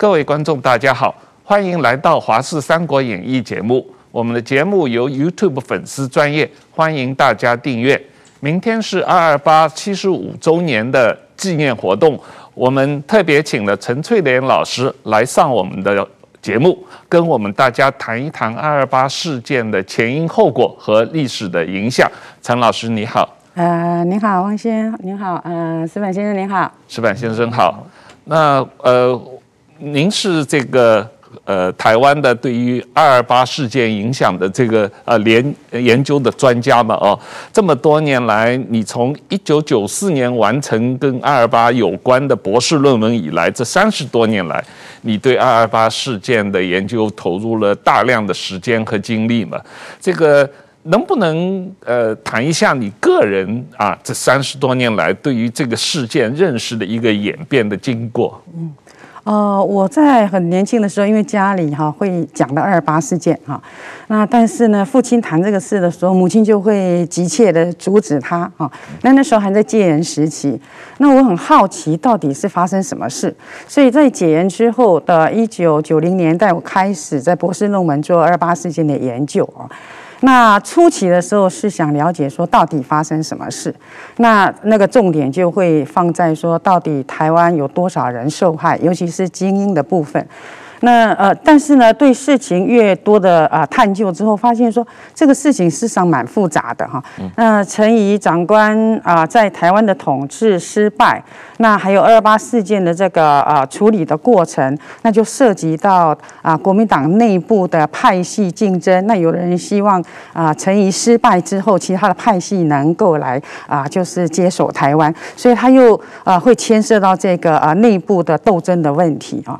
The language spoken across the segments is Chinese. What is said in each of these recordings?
各位观众，大家好，欢迎来到《华视三国演义》节目。我们的节目由 YouTube 粉丝专业，欢迎大家订阅。明天是二二八七十五周年的纪念活动，我们特别请了陈翠莲老师来上我们的节目，跟我们大家谈一谈二二八事件的前因后果和历史的影响。陈老师你好。呃，您好，汪先，您好，呃，石板先生您好，石板先生好。那呃，您是这个呃台湾的对于二二八事件影响的这个呃研研究的专家嘛？哦，这么多年来，你从一九九四年完成跟二二八有关的博士论文以来，这三十多年来，你对二二八事件的研究投入了大量的时间和精力嘛？这个。能不能呃谈一下你个人啊这三十多年来对于这个事件认识的一个演变的经过？嗯，呃，我在很年轻的时候，因为家里哈会讲到二八事件哈，那但是呢，父亲谈这个事的时候，母亲就会急切的阻止他啊。那那时候还在戒严时期，那我很好奇到底是发生什么事，所以在解严之后的一九九零年代，我开始在博士论文做二八事件的研究啊。那初期的时候是想了解说到底发生什么事，那那个重点就会放在说到底台湾有多少人受害，尤其是精英的部分。那呃，但是呢，对事情越多的啊、呃、探究之后，发现说这个事情事实上蛮复杂的哈。那陈仪长官啊、呃，在台湾的统治失败，那还有二二八事件的这个啊、呃、处理的过程，那就涉及到啊、呃、国民党内部的派系竞争。那有的人希望啊陈仪失败之后，其他的派系能够来啊、呃、就是接手台湾，所以他又啊、呃、会牵涉到这个啊、呃、内部的斗争的问题啊。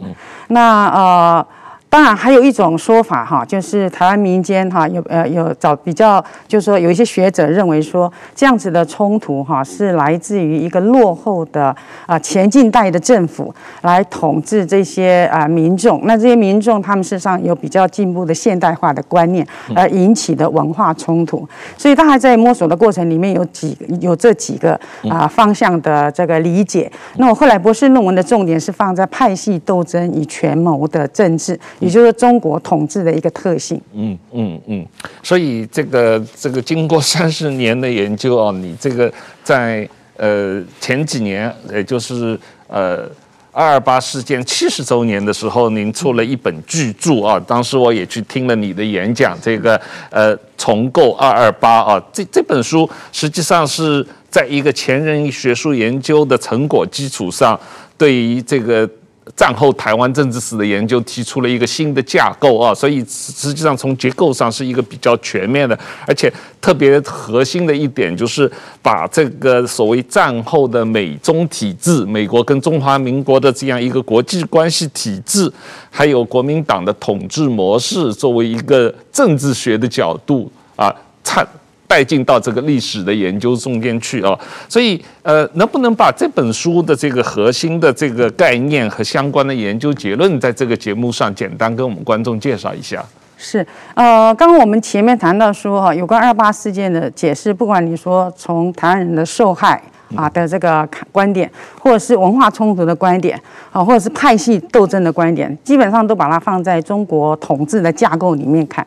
那呃。啊，当然还有一种说法哈，就是台湾民间哈有呃有找比较，就是说有一些学者认为说，这样子的冲突哈是来自于一个落后的啊前近代的政府来统治这些啊民众，那这些民众他们事实上有比较进步的现代化的观念而引起的文化冲突，所以大家在摸索的过程里面有几有这几个啊方向的这个理解。那我后来博士论文的重点是放在派系斗争与权谋的政治，也就是中国统治的一个特性。嗯嗯嗯，所以这个这个经过三十年的研究啊，你这个在呃前几年，也就是呃二二八事件七十周年的时候，您出了一本巨著啊。当时我也去听了你的演讲，这个呃重构二二八啊，这这本书实际上是在一个前人学术研究的成果基础上，对于这个。战后台湾政治史的研究提出了一个新的架构啊，所以实际上从结构上是一个比较全面的，而且特别核心的一点就是把这个所谓战后的美中体制，美国跟中华民国的这样一个国际关系体制，还有国民党的统治模式，作为一个政治学的角度啊，参。带进到这个历史的研究中间去啊，所以呃，能不能把这本书的这个核心的这个概念和相关的研究结论，在这个节目上简单跟我们观众介绍一下？是，呃，刚刚我们前面谈到说哈，有关二八事件的解释，不管你说从台湾人的受害。啊的这个观点，或者是文化冲突的观点，啊，或者是派系斗争的观点，基本上都把它放在中国统治的架构里面看。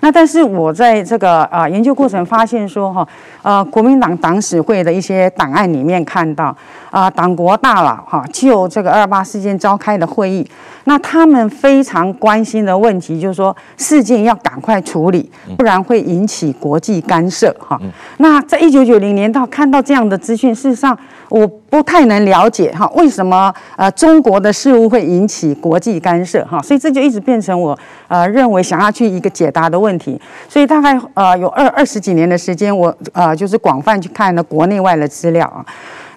那但是我在这个啊研究过程发现说哈，呃，国民党党史会的一些档案里面看到啊，党国大佬哈就这个二二八事件召开的会议，那他们非常关心的问题就是说事件要赶快处理，不然会引起国际干涉哈。那在一九九零年到看到这样的资讯。事实上，我不太能了解哈，为什么呃中国的事务会引起国际干涉哈？所以这就一直变成我呃认为想要去一个解答的问题。所以大概呃有二二十几年的时间，我呃就是广泛去看了国内外的资料啊，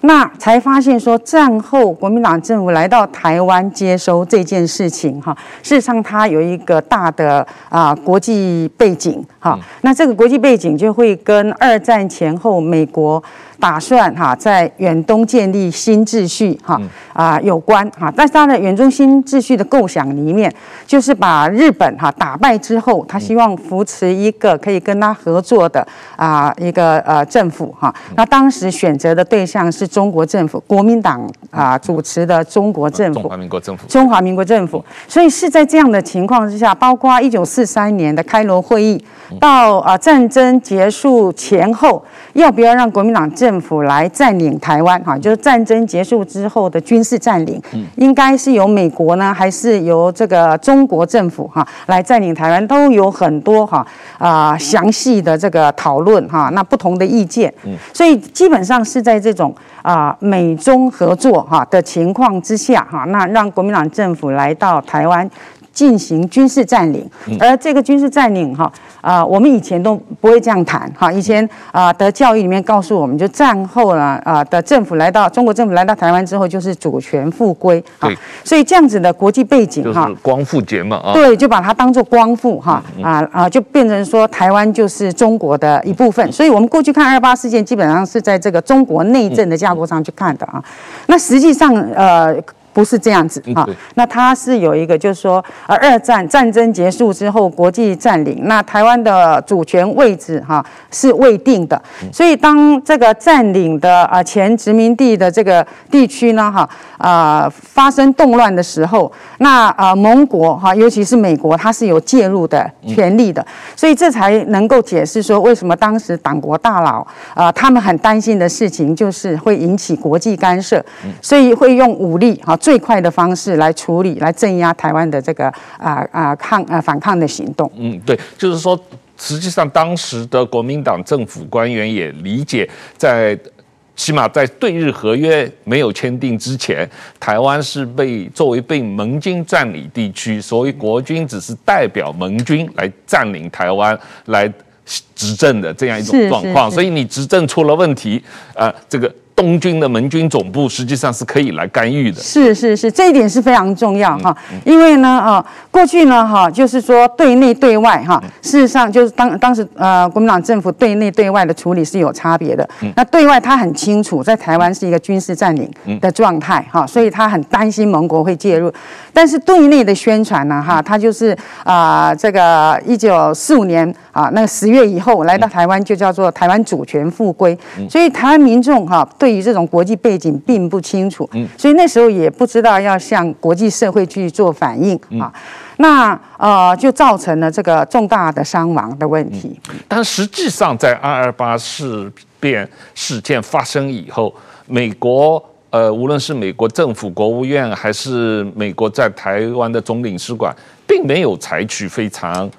那才发现说战后国民党政府来到台湾接收这件事情哈，事实上它有一个大的啊国际背景哈。那这个国际背景就会跟二战前后美国。打算哈在远东建立新秩序哈啊有关哈，但是他的远中新秩序的构想里面，就是把日本哈打败之后，他希望扶持一个可以跟他合作的啊一个呃政府哈。那当时选择的对象是中国政府，国民党啊主持的中国政府，中华民国政府，中华民国政府。所以是在这样的情况之下，包括一九四三年的开罗会议，到啊战争结束前后，要不要让国民党政政府来占领台湾，哈，就是战争结束之后的军事占领，应该是由美国呢，还是由这个中国政府哈来占领台湾，都有很多哈啊详细的这个讨论哈，那不同的意见，所以基本上是在这种啊美中合作哈的情况之下哈，那让国民党政府来到台湾。进行军事占领，而这个军事占领哈啊，我们以前都不会这样谈哈。以前啊的教育里面告诉我们，就战后了啊的政府来到中国政府来到台湾之后，就是主权复归啊。所以这样子的国际背景哈，光复节嘛啊。对，就把它当做光复哈啊啊，就变成说台湾就是中国的一部分。所以我们过去看二八事件，基本上是在这个中国内政的架构上去看的啊。那实际上呃。不是这样子哈，那它是有一个，就是说，呃，二战战争结束之后，国际占领，那台湾的主权位置哈是未定的，所以当这个占领的啊前殖民地的这个地区呢哈啊发生动乱的时候，那啊盟国哈，尤其是美国，它是有介入的权利的，所以这才能够解释说为什么当时党国大佬啊他们很担心的事情就是会引起国际干涉，所以会用武力哈。最快的方式来处理，来镇压台湾的这个啊啊抗啊反抗的行动。嗯，对，就是说，实际上当时的国民党政府官员也理解，在起码在对日合约没有签订之前，台湾是被作为被盟军占领地区，所以国军只是代表盟军来占领台湾来执政的这样一种状况。所以你执政出了问题，呃，这个。东军的盟军总部实际上是可以来干预的，是是是，这一点是非常重要哈，因为呢啊，过去呢哈，就是说对内对外哈，事实上就是当当时呃国民党政府对内对外的处理是有差别的，那对外他很清楚，在台湾是一个军事占领的状态哈，所以他很担心盟国会介入，但是对内的宣传呢哈，他就是啊这个一九四五年啊那个十月以后来到台湾就叫做台湾主权复归，所以台湾民众哈对。对于这种国际背景并不清楚，所以那时候也不知道要向国际社会去做反应啊，那呃就造成了这个重大的伤亡的问题。但实际上，在二二八事变事件发生以后，美国呃无论是美国政府、国务院，还是美国在台湾的总领事馆，并没有采取非常。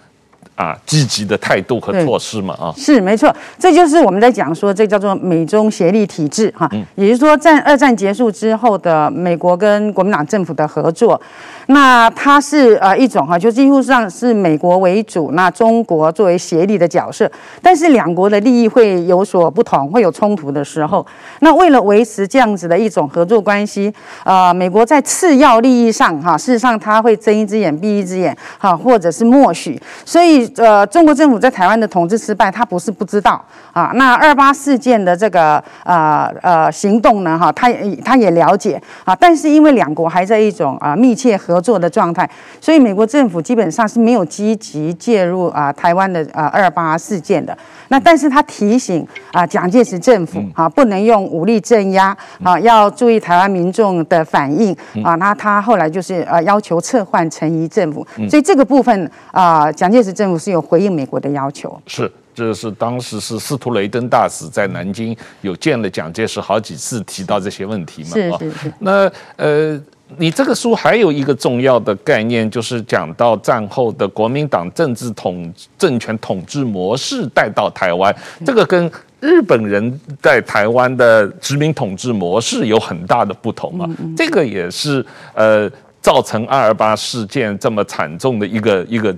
啊，积极的态度和措施嘛，啊，是没错，这就是我们在讲说，这叫做美中协力体制哈，嗯、也就是说，在二战结束之后的美国跟国民党政府的合作，那它是呃一种哈，就几乎上是美国为主，那中国作为协力的角色，但是两国的利益会有所不同，会有冲突的时候，那为了维持这样子的一种合作关系，呃，美国在次要利益上哈，事实上它会睁一只眼闭一只眼哈，或者是默许，所以。呃，中国政府在台湾的统治失败，他不是不知道啊。那二八事件的这个呃呃行动呢，哈，他也他也了解啊。但是因为两国还在一种啊密切合作的状态，所以美国政府基本上是没有积极介入啊台湾的啊二八事件的。那但是他提醒啊蒋介石政府啊不能用武力镇压啊，要注意台湾民众的反应啊。那他后来就是呃要求撤换陈仪政府，所以这个部分啊蒋介石政府。是有回应美国的要求，是，这是当时是司徒雷登大使在南京有见了蒋介石好几次，提到这些问题嘛。是是是。那呃，你这个书还有一个重要的概念，就是讲到战后的国民党政治统政权统治模式带到台湾，这个跟日本人在台湾的殖民统治模式有很大的不同啊。这个也是呃造成二二八事件这么惨重的一个一个。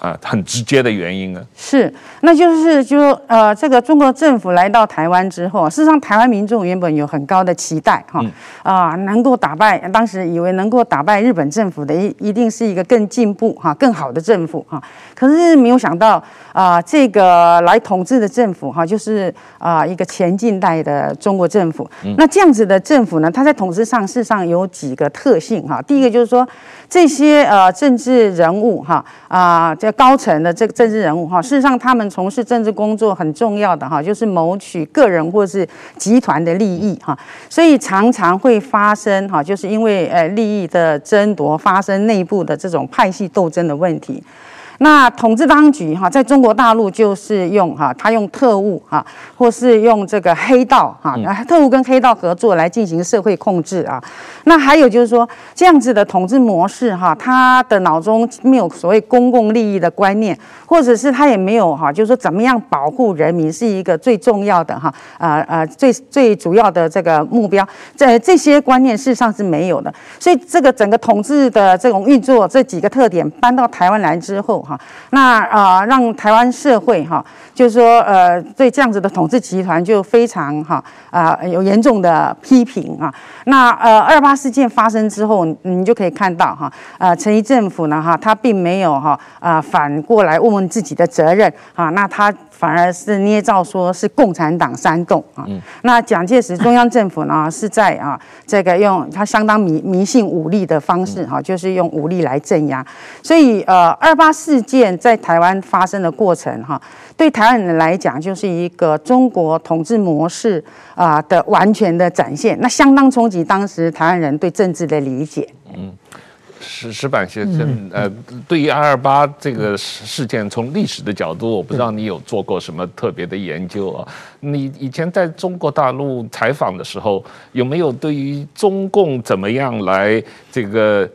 啊很直接的原因呢？是，那就是就呃，这个中国政府来到台湾之后，事实上台湾民众原本有很高的期待哈，啊、呃，能够打败，当时以为能够打败日本政府的一一定是一个更进步哈、更好的政府哈，可是没有想到啊、呃，这个来统治的政府哈，就是啊、呃、一个前近代的中国政府。那这样子的政府呢，它在统治上事实上有几个特性哈，第一个就是说。这些呃政治人物哈啊，这高层的这个政治人物哈，事实上他们从事政治工作很重要的哈，就是谋取个人或是集团的利益哈，所以常常会发生哈，就是因为呃利益的争夺，发生内部的这种派系斗争的问题。那统治当局哈，在中国大陆就是用哈，他用特务哈，或是用这个黑道哈，特务跟黑道合作来进行社会控制啊。那还有就是说，这样子的统治模式哈，他的脑中没有所谓公共利益的观念，或者是他也没有哈，就是说怎么样保护人民是一个最重要的哈，啊啊最最主要的这个目标，在这些观念事实上是没有的。所以这个整个统治的这种运作这几个特点搬到台湾来之后哈。那啊、呃，让台湾社会哈，就是说呃，对这样子的统治集团就非常哈啊、呃、有严重的批评啊。那呃，二八事件发生之后，你就可以看到哈，呃，陈仪政府呢哈，他并没有哈啊、呃、反过来问问自己的责任啊，那他。反而是捏造说是共产党煽动啊，那蒋介石中央政府呢 是在啊这个用他相当迷迷信武力的方式哈，就是用武力来镇压，所以呃二八事件在台湾发生的过程哈，对台湾人来讲就是一个中国统治模式啊的完全的展现，那相当冲击当时台湾人对政治的理解。嗯。石石板先生，呃，对于二二八这个事件，从历史的角度，我不知道你有做过什么特别的研究啊？你以前在中国大陆采访的时候，有没有对于中共怎么样来这个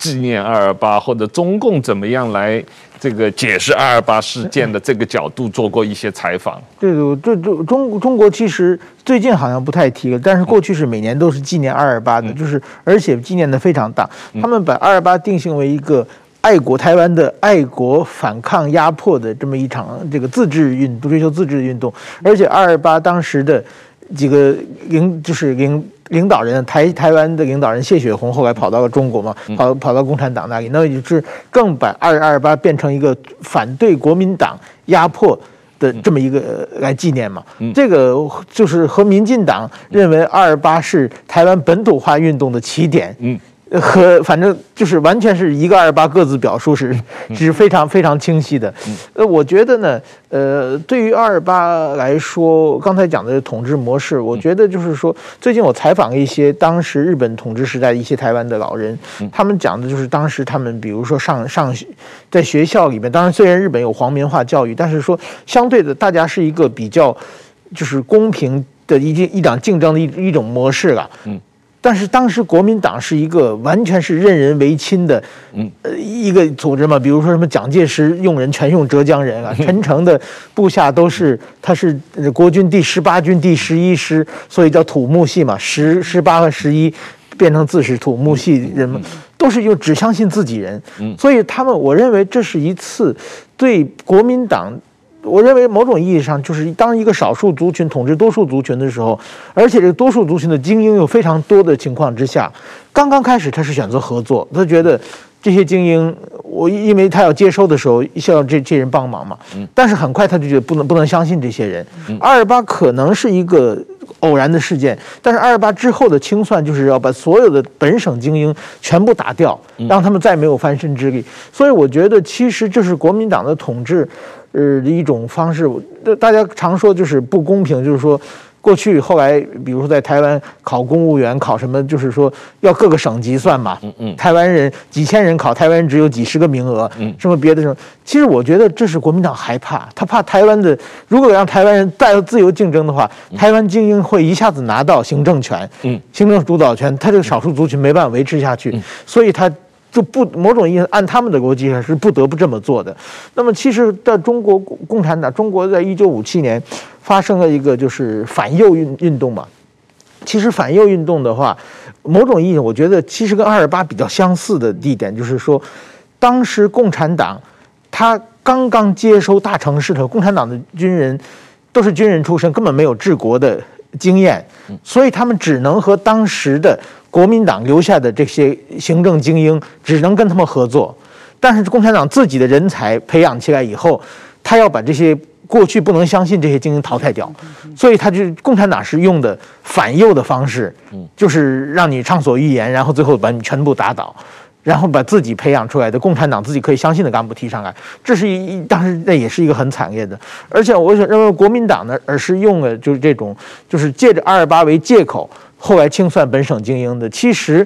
纪念二二八，或者中共怎么样来？这个解释二二八事件的这个角度做过一些采访。对对对，中中国其实最近好像不太提了，但是过去是每年都是纪念二二八的，就是而且纪念的非常大。他们把二二八定性为一个爱国台湾的爱国反抗压迫的这么一场这个自治运动，追求自治的运动。而且二二八当时的几个领就是领。领导人台台湾的领导人谢雪红后来跑到了中国嘛，跑跑到共产党那里，那就是更把二二八变成一个反对国民党压迫的这么一个来纪念嘛。这个就是和民进党认为二二八是台湾本土化运动的起点。和反正就是完全是一个二八各自表述是是非常非常清晰的，呃，我觉得呢，呃，对于二二八来说，刚才讲的统治模式，我觉得就是说，最近我采访一些当时日本统治时代的一些台湾的老人，他们讲的就是当时他们比如说上上学在学校里面，当然虽然日本有皇民化教育，但是说相对的大家是一个比较就是公平的一一档竞争的一一种模式了，嗯。但是当时国民党是一个完全是任人唯亲的，嗯呃，一个组织嘛。比如说什么蒋介石用人全用浙江人啊，陈诚的部下都是他是国军第十八军第十一师，所以叫土木系嘛。十、十八和十一变成自是土木系人嘛，都是又只相信自己人。所以他们，我认为这是一次对国民党。我认为某种意义上，就是当一个少数族群统治多数族群的时候，而且这个多数族群的精英有非常多的情况之下，刚刚开始他是选择合作，他觉得这些精英，我因为他要接收的时候需要这这人帮忙嘛，但是很快他就觉得不能不能相信这些人。二二八可能是一个偶然的事件，但是二二八之后的清算就是要把所有的本省精英全部打掉，让他们再没有翻身之力。所以我觉得其实这是国民党的统治。呃，一种方式，大家常说就是不公平，就是说过去后来，比如说在台湾考公务员考什么，就是说要各个省级算嘛。嗯嗯。台湾人几千人考，台湾人只有几十个名额。嗯。什么别的什么？其实我觉得这是国民党害怕，他怕台湾的，如果让台湾人再自由竞争的话，台湾精英会一下子拿到行政权。嗯。行政主导权，他这个少数族群没办法维持下去，所以他。就不某种意义按他们的逻辑上是不得不这么做的。那么其实，在中国共产党，中国在一九五七年发生了一个就是反右运运动嘛。其实反右运动的话，某种意义我觉得其实跟二二八比较相似的地点就是说，当时共产党。他刚刚接收大城市的共产党的军人都是军人出身，根本没有治国的经验，所以他们只能和当时的国民党留下的这些行政精英，只能跟他们合作。但是共产党自己的人才培养起来以后，他要把这些过去不能相信这些精英淘汰掉，所以他就共产党是用的反右的方式，就是让你畅所欲言，然后最后把你全部打倒。然后把自己培养出来的共产党自己可以相信的干部提上来，这是一当时那也是一个很惨烈的。而且我想认为国民党呢，而是用了就是这种，就是借着二二八为借口，后来清算本省精英的。其实，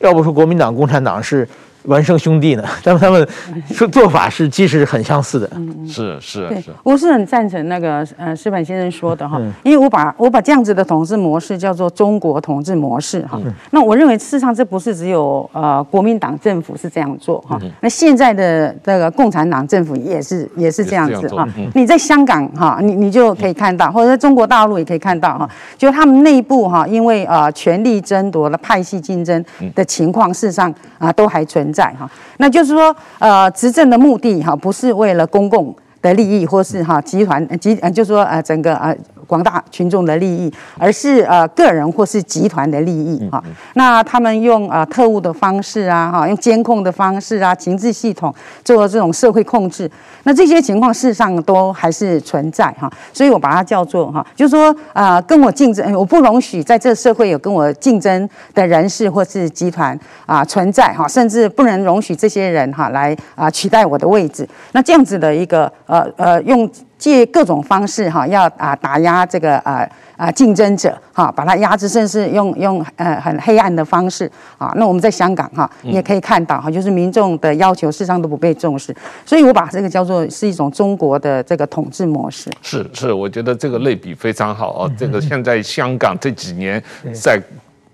要不说国民党、共产党是。孪生兄弟呢，但他们说做法是其实很相似的，是是是。我是很赞成那个呃矢板先生说的哈，因为我把我把这样子的统治模式叫做中国统治模式哈。那我认为事实上这不是只有呃国民党政府是这样做哈，那现在的这个共产党政府也是也是这样子哈。你在香港哈，你你就可以看到，或者在中国大陆也可以看到哈，就他们内部哈，因为呃权力争夺了派系竞争的情况，事实上啊都还存在。哈，那就是说，呃，执政的目的哈，不是为了公共的利益，或是哈集团集，呃，就是说呃整个呃。广大群众的利益，而是呃个人或是集团的利益哈。那他们用啊特务的方式啊哈，用监控的方式啊，情治系统做这种社会控制。那这些情况事实上都还是存在哈。所以我把它叫做哈，就是说啊跟我竞争，我不容许在这个社会有跟我竞争的人士或是集团啊存在哈，甚至不能容许这些人哈来啊取代我的位置。那这样子的一个呃呃呃用。借各种方式哈，要啊打压这个啊啊竞争者哈，把它压制，甚至用用呃很黑暗的方式啊。那我们在香港哈，你也可以看到哈，就是民众的要求事实上都不被重视，所以我把这个叫做是一种中国的这个统治模式。是是，我觉得这个类比非常好哦。这个现在香港这几年在。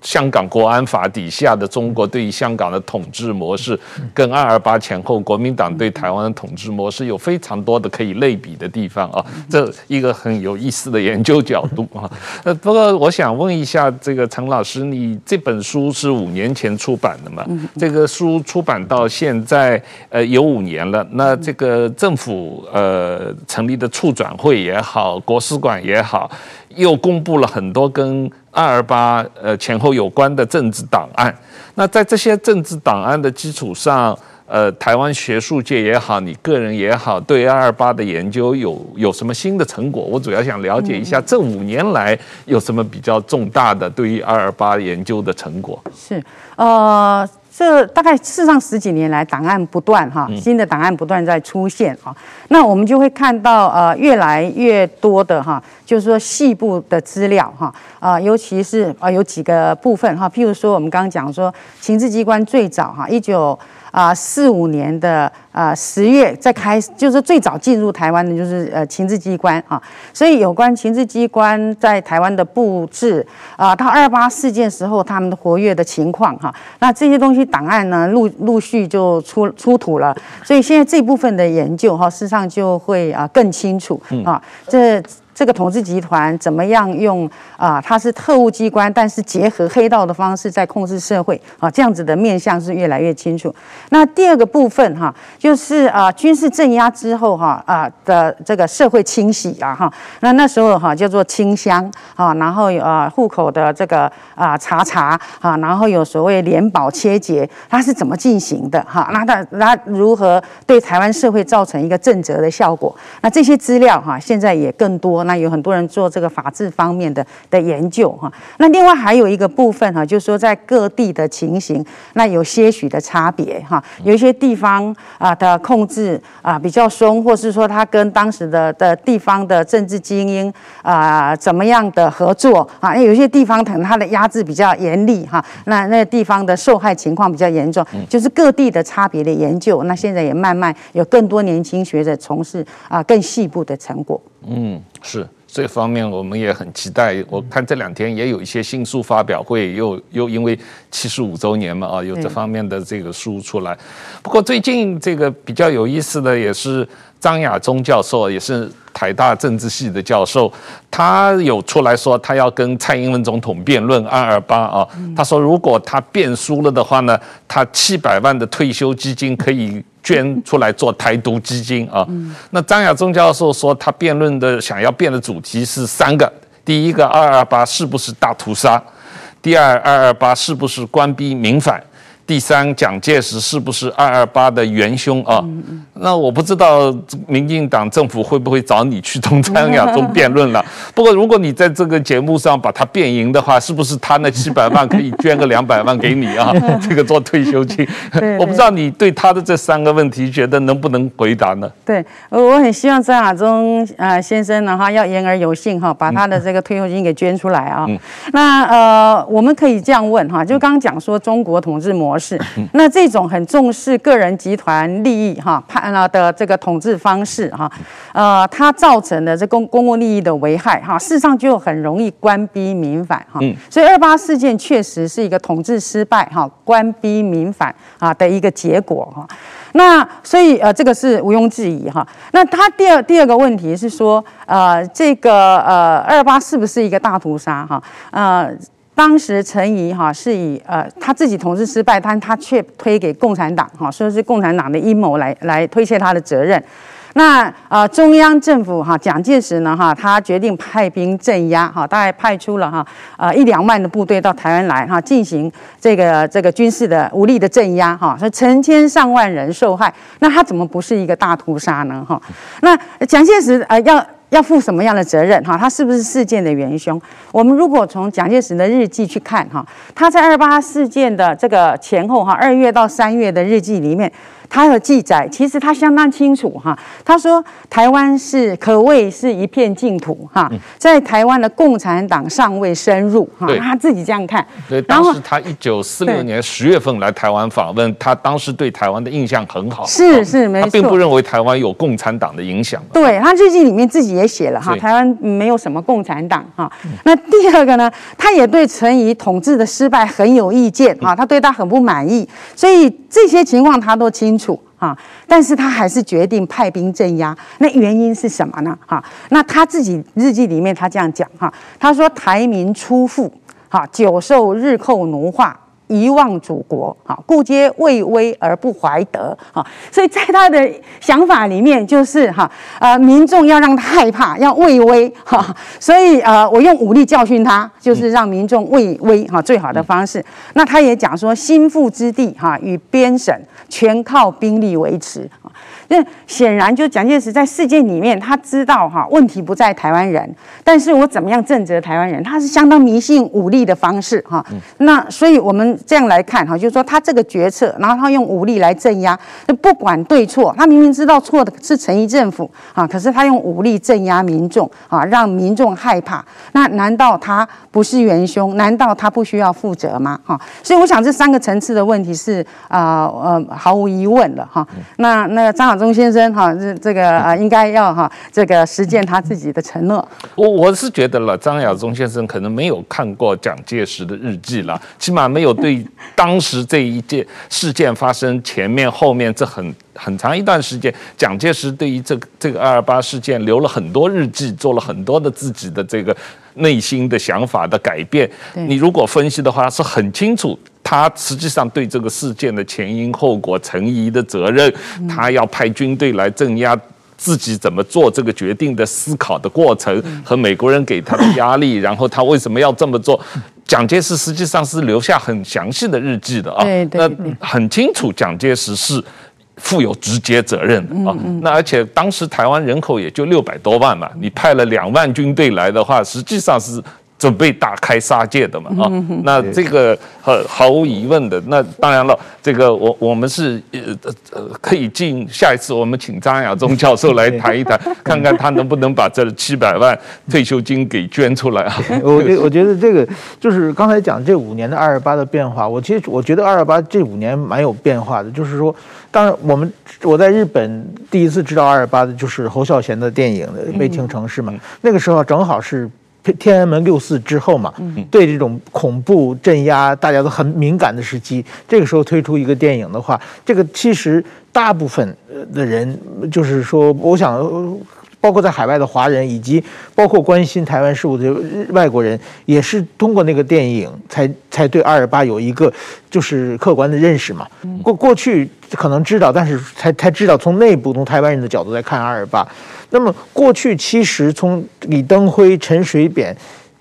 香港国安法底下的中国对于香港的统治模式，跟二二八前后国民党对台湾的统治模式有非常多的可以类比的地方啊，这一个很有意思的研究角度啊。呃，不过我想问一下，这个陈老师，你这本书是五年前出版的嘛？这个书出版到现在，呃，有五年了。那这个政府呃成立的促转会也好，国史馆也好，又公布了很多跟二二八呃前后有关的政治档案，那在这些政治档案的基础上，呃，台湾学术界也好，你个人也好，对二二八的研究有有什么新的成果？我主要想了解一下这五年来有什么比较重大的对于二二八研究的成果。是，呃。这大概事实上十几年来，档案不断哈，新的档案不断在出现哈，那我们就会看到呃越来越多的哈，就是说细部的资料哈啊，尤其是啊有几个部分哈，譬如说我们刚刚讲说，情治机关最早哈一九。啊，四五年的啊十月再开始，就是最早进入台湾的，就是呃情治机关啊。所以有关情治机关在台湾的布置啊，到二八事件时候他们的活跃的情况哈，那这些东西档案呢陆陆续就出出土了。所以现在这部分的研究哈，事实上就会啊更清楚啊这。这个统治集团怎么样用啊？它是特务机关，但是结合黑道的方式在控制社会啊，这样子的面向是越来越清楚。那第二个部分哈，就是啊军事镇压之后哈啊的这个社会清洗啊哈，那那时候哈叫做清乡啊，然后有啊户口的这个啊查查啊，然后有所谓联保切结，它是怎么进行的哈？那它那如何对台湾社会造成一个震慑的效果？那这些资料哈现在也更多。那有很多人做这个法治方面的的研究哈，那另外还有一个部分哈，就是说在各地的情形，那有些许的差别哈，有一些地方啊的控制啊比较松，或是说他跟当时的的地方的政治精英啊怎么样的合作啊，有些地方可能他的压制比较严厉哈，那那个地方的受害情况比较严重，就是各地的差别的研究，那现在也慢慢有更多年轻学者从事啊更细部的成果。嗯，是这方面我们也很期待。我看这两天也有一些新书发表会，又又因为七十五周年嘛，啊，有这方面的这个书出来。不过最近这个比较有意思的也是张亚中教授，也是台大政治系的教授，他有出来说他要跟蔡英文总统辩论二二八啊。他说如果他辩输了的话呢，他七百万的退休基金可以。捐出来做台独基金啊。那张亚中教授说，他辩论的想要辩的主题是三个：第一个，二二八是不是大屠杀？第二，二二八是不是官逼民反？第三，蒋介石是不是二二八的元凶啊？那我不知道民进党政府会不会找你去同张亚中辩论了。不过如果你在这个节目上把他辩赢的话，是不是他那七百万可以捐个两百万给你啊？这个做退休金，我不知道你对他的这三个问题觉得能不能回答呢？对，我很希望张亚中啊先生呢哈要言而有信哈，把他的这个退休金给捐出来啊。那呃我们可以这样问哈，就刚刚讲说中国统治模式。是，那这种很重视个人集团利益哈判了的这个统治方式哈，呃，它造成的这公公共利益的危害哈，事实上就很容易官逼民反哈。所以二八事件确实是一个统治失败哈，官逼民反啊的一个结果哈。那所以呃，这个是毋庸置疑哈。那他第二第二个问题是说，呃，这个呃二八是不是一个大屠杀哈？呃。当时陈仪哈是以呃他自己统治失败，但他却推给共产党哈，说是共产党的阴谋来来推卸他的责任。那呃中央政府哈蒋介石呢哈，他决定派兵镇压哈，大概派出了哈呃一两万的部队到台湾来哈进行这个这个军事的武力的镇压哈，说成千上万人受害，那他怎么不是一个大屠杀呢哈？那蒋介石呃要。要负什么样的责任？哈，他是不是事件的元凶？我们如果从蒋介石的日记去看，哈，他在二八事件的这个前后，哈，二月到三月的日记里面。他的记载其实他相当清楚哈，他说台湾是可谓是一片净土哈，在台湾的共产党尚未深入哈，他自己这样看。对，当时他一九四六年十月份来台湾访问，他当时对台湾的印象很好。是是没错，他并不认为台湾有共产党的影响。对，他日记里面自己也写了哈，台湾没有什么共产党哈。那第二个呢，他也对陈仪统治的失败很有意见哈，他对他很不满意，所以这些情况他都清处啊，但是他还是决定派兵镇压，那原因是什么呢？哈，那他自己日记里面他这样讲哈，他说台民初富，哈，久受日寇奴化。遗忘祖国，哈，故皆畏威而不怀德，哈，所以在他的想法里面，就是哈，呃，民众要让他害怕，要畏威，哈，所以呃，我用武力教训他，就是让民众畏威，哈，最好的方式。那他也讲说，心腹之地，哈，与边省全靠兵力维持。那显然，就蒋介石在事件里面，他知道哈问题不在台湾人，但是我怎么样震慑台湾人？他是相当迷信武力的方式哈。那所以我们这样来看哈，就是说他这个决策，然后他用武力来镇压，那不管对错，他明明知道错的是陈毅政府啊，可是他用武力镇压民众啊，让民众害怕。那难道他不是元凶？难道他不需要负责吗？哈，所以我想这三个层次的问题是啊呃毫无疑问的哈。那那张钟先生哈，这这个啊，应该要哈，这个实践他自己的承诺。我我是觉得了，张亚中先生可能没有看过蒋介石的日记了，起码没有对当时这一件事件发生前面后面这很很长一段时间，蒋介石对于这个这个二二八事件留了很多日记，做了很多的自己的这个内心的想法的改变。你如果分析的话，是很清楚。他实际上对这个事件的前因后果、成疑的责任，他要派军队来镇压，自己怎么做这个决定的思考的过程和美国人给他的压力，然后他为什么要这么做？蒋介石实际上是留下很详细的日记的啊，那很清楚蒋介石是负有直接责任的啊。那而且当时台湾人口也就六百多万嘛，你派了两万军队来的话，实际上是。准备大开杀戒的嘛啊，那这个毫毫无疑问的。那当然了，这个我我们是呃呃可以进下一次，我们请张亚中教授来谈一谈，看看他能不能把这七百万退休金给捐出来啊。我觉我觉得这个就是刚才讲这五年的二二八的变化，我其实我觉得二二八这五年蛮有变化的。就是说，当然我们我在日本第一次知道二二八的就是侯孝贤的电影《悲情城市》嘛，那个时候正好是。天安门六四之后嘛，对这种恐怖镇压大家都很敏感的时期，这个时候推出一个电影的话，这个其实大部分的人就是说，我想包括在海外的华人，以及包括关心台湾事务的外国人，也是通过那个电影才才对二二八有一个就是客观的认识嘛。过过去可能知道，但是才才知道从内部从台湾人的角度来看二二八。那么过去其实从李登辉、陈水扁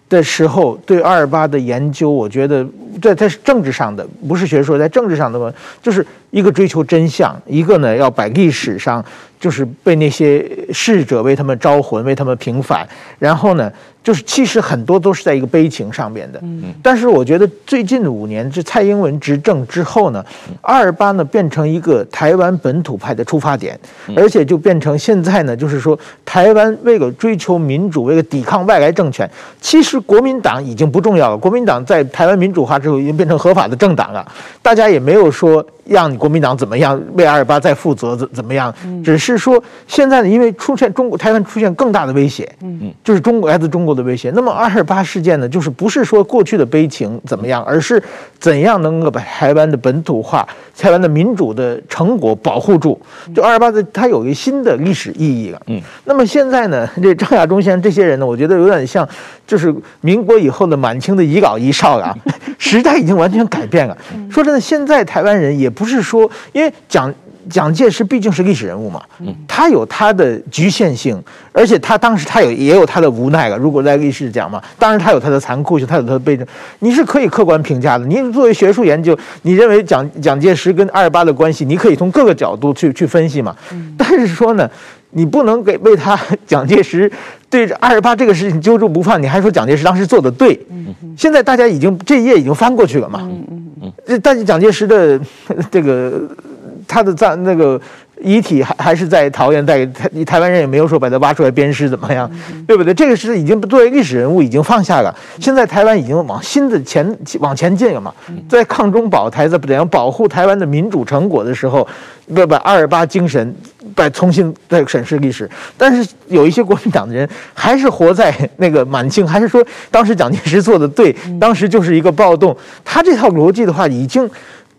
的时候对二二八的研究，我觉得在在政治上的不是学术，在政治上的嘛，就是一个追求真相，一个呢要把历史上就是被那些逝者为他们招魂，为他们平反，然后呢。就是其实很多都是在一个悲情上面的，嗯但是我觉得最近五年这蔡英文执政之后呢，二二八呢变成一个台湾本土派的出发点，而且就变成现在呢，就是说台湾为了追求民主，为了抵抗外来政权，其实国民党已经不重要了。国民党在台湾民主化之后已经变成合法的政党了，大家也没有说让你国民党怎么样为二二八再负责怎怎么样，只是说现在呢，因为出现中国台湾出现更大的威胁，嗯就是中国来自中国。的威胁。那么二二八事件呢，就是不是说过去的悲情怎么样，而是怎样能够把台湾的本土化、台湾的民主的成果保护住。就二二八的，它有一个新的历史意义了。嗯。那么现在呢，这张亚中先生这些人呢，我觉得有点像，就是民国以后的满清的遗老遗少啊，时代已经完全改变了。说真的，现在台湾人也不是说，因为蒋。蒋介石毕竟是历史人物嘛，他有他的局限性，而且他当时他有也有他的无奈了。如果在历史讲嘛，当然他有他的残酷性，他有他的背景，你是可以客观评价的。你作为学术研究，你认为蒋蒋介石跟二二八的关系，你可以从各个角度去去分析嘛。但是说呢，你不能给为他 蒋介石对二十八这个事情揪住不放，你还说蒋介石当时做的对。现在大家已经这一页已经翻过去了嘛。这但是蒋介石的 这个。他的在那个遗体还还是在桃园，在台台湾人也没有说把它挖出来鞭尸怎么样，对不对？这个是已经作为历史人物已经放下了。现在台湾已经往新的前往前进了嘛，在抗中保台，在怎样保护台湾的民主成果的时候，不把二二八精神再重新再审视历史。但是有一些国民党的人还是活在那个满清，还是说当时蒋介石做的对，当时就是一个暴动。他这套逻辑的话已经。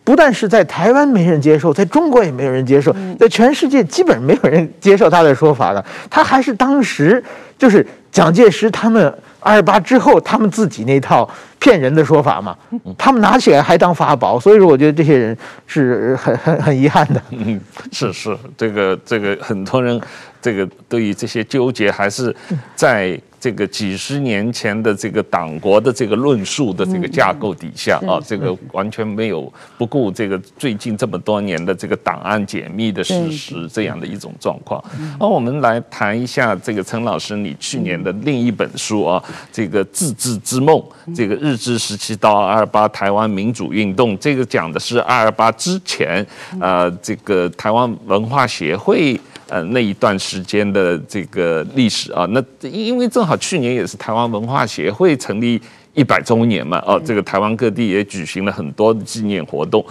不但是在台湾没人接受，在中国也没有人接受，在全世界基本没有人接受他的说法了。他还是当时就是蒋介石他们二二八之后他们自己那套骗人的说法嘛，他们拿起来还当法宝。所以说，我觉得这些人是很 很很遗憾的。嗯，是是，这个这个很多人这个对于这些纠结还是在。这个几十年前的这个党国的这个论述的这个架构底下啊，这个完全没有不顾这个最近这么多年的这个档案解密的事实这样的一种状况。那我们来谈一下这个陈老师，你去年的另一本书啊，这个《自治之梦》，这个日治时期到二二八台湾民主运动，这个讲的是二二八之前，呃，这个台湾文化协会。呃，那一段时间的这个历史啊，那因为正好去年也是台湾文化协会成立一百周年嘛，哦，这个台湾各地也举行了很多的纪念活动。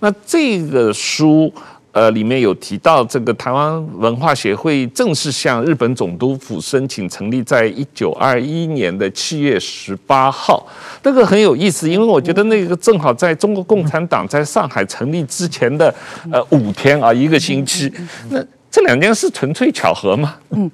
那这个书呃里面有提到，这个台湾文化协会正式向日本总督府申请成立，在一九二一年的七月十八号，那个很有意思，因为我觉得那个正好在中国共产党在上海成立之前的呃五天啊，一个星期，那。这两件事纯粹巧合吗？嗯，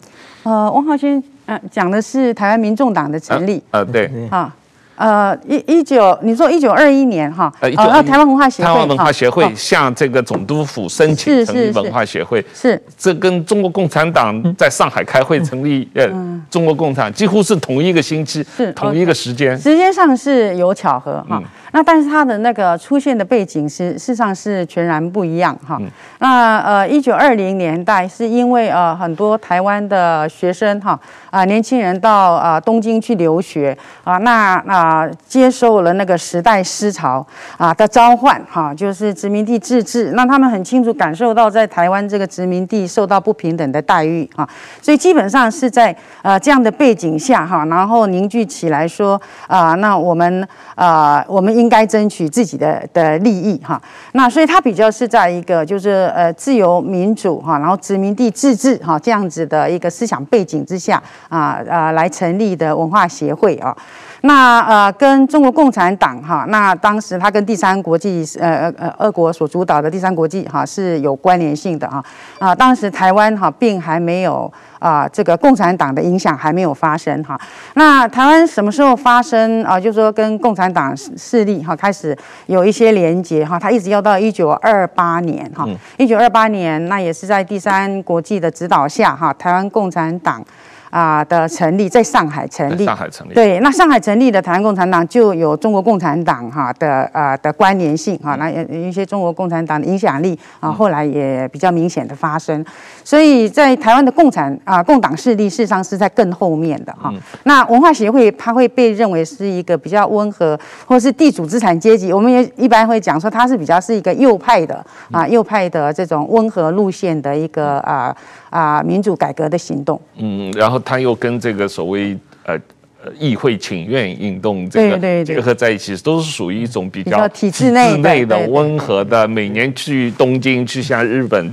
呃，汪浩轩，呃，讲的是台湾民众党的成立，呃，对，啊。呃，一一九，你说一九二一年哈，呃，台湾文化协会，台湾文化协会向这个总督府申请成立文化协会，是，这跟中国共产党在上海开会成立，呃，中国共产几乎是同一个星期，是同一个时间，时间上是有巧合哈，那但是它的那个出现的背景是事实上是全然不一样哈，那呃，一九二零年代是因为呃很多台湾的学生哈啊年轻人到啊东京去留学啊，那那。啊，接受了那个时代思潮啊的召唤，哈，就是殖民地自治。那他们很清楚感受到，在台湾这个殖民地受到不平等的待遇，哈，所以基本上是在呃这样的背景下，哈，然后凝聚起来说啊，那我们啊，我们应该争取自己的的利益，哈。那所以他比较是在一个就是呃自由民主，哈，然后殖民地自治，哈，这样子的一个思想背景之下啊啊来成立的文化协会啊。那呃，跟中国共产党哈，那当时他跟第三国际呃呃俄国所主导的第三国际哈是有关联性的哈啊，当时台湾哈并还没有啊这个共产党的影响还没有发生哈。那台湾什么时候发生啊？就是说跟共产党势力哈开始有一些连结哈，他一直要到一九二八年哈，一九二八年那也是在第三国际的指导下哈，台湾共产党。啊的成立，在上海成立，上海成立，对，那上海成立的台湾共产党就有中国共产党哈的啊的关联性哈，那有一些中国共产党的影响力啊，后来也比较明显的发生，所以在台湾的共产啊共党势力事实上是在更后面的哈。那文化协会它会被认为是一个比较温和，或是地主资产阶级，我们也一般会讲说它是比较是一个右派的啊右派的这种温和路线的一个啊。啊，民主改革的行动，嗯，然后他又跟这个所谓呃呃议会请愿运动这个结合在一起，都是属于一种比较体制内的温和的，每年去东京去向日本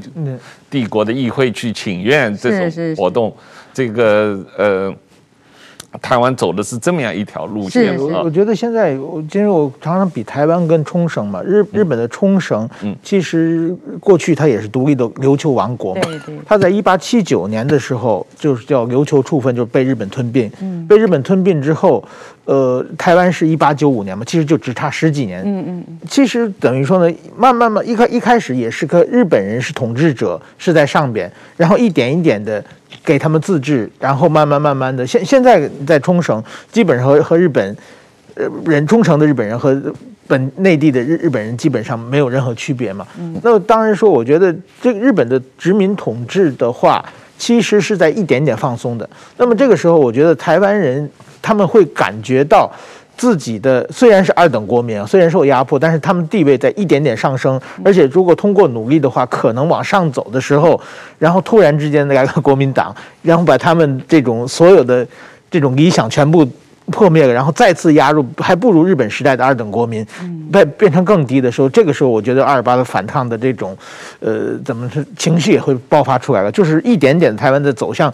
帝国的议会去请愿这种活动，这个呃。台湾走的是这么样一条路线。是，我觉得现在，我其实我常常比台湾跟冲绳嘛，日日本的冲绳，其实过去它也是独立的琉球王国嘛。对对。它在一八七九年的时候，就是叫琉球处分，就是被日本吞并。嗯。被日本吞并之后，呃，台湾是一八九五年嘛，其实就只差十几年。嗯嗯。其实等于说呢，慢慢慢一开一开始也是个日本人是统治者，是在上边，然后一点一点的。给他们自治，然后慢慢慢慢的，现现在在冲绳，基本上和和日本，呃人冲绳的日本人和本内地的日日本人基本上没有任何区别嘛。嗯。那么当然说，我觉得这个日本的殖民统治的话，其实是在一点点放松的。那么这个时候，我觉得台湾人他们会感觉到。自己的虽然是二等国民啊，虽然受压迫，但是他们地位在一点点上升，而且如果通过努力的话，可能往上走的时候，然后突然之间来个国民党，然后把他们这种所有的这种理想全部破灭了，然后再次压入，还不如日本时代的二等国民，变变成更低的时候，这个时候我觉得二二八的反抗的这种，呃，怎么是情绪也会爆发出来了，就是一点点台湾的走向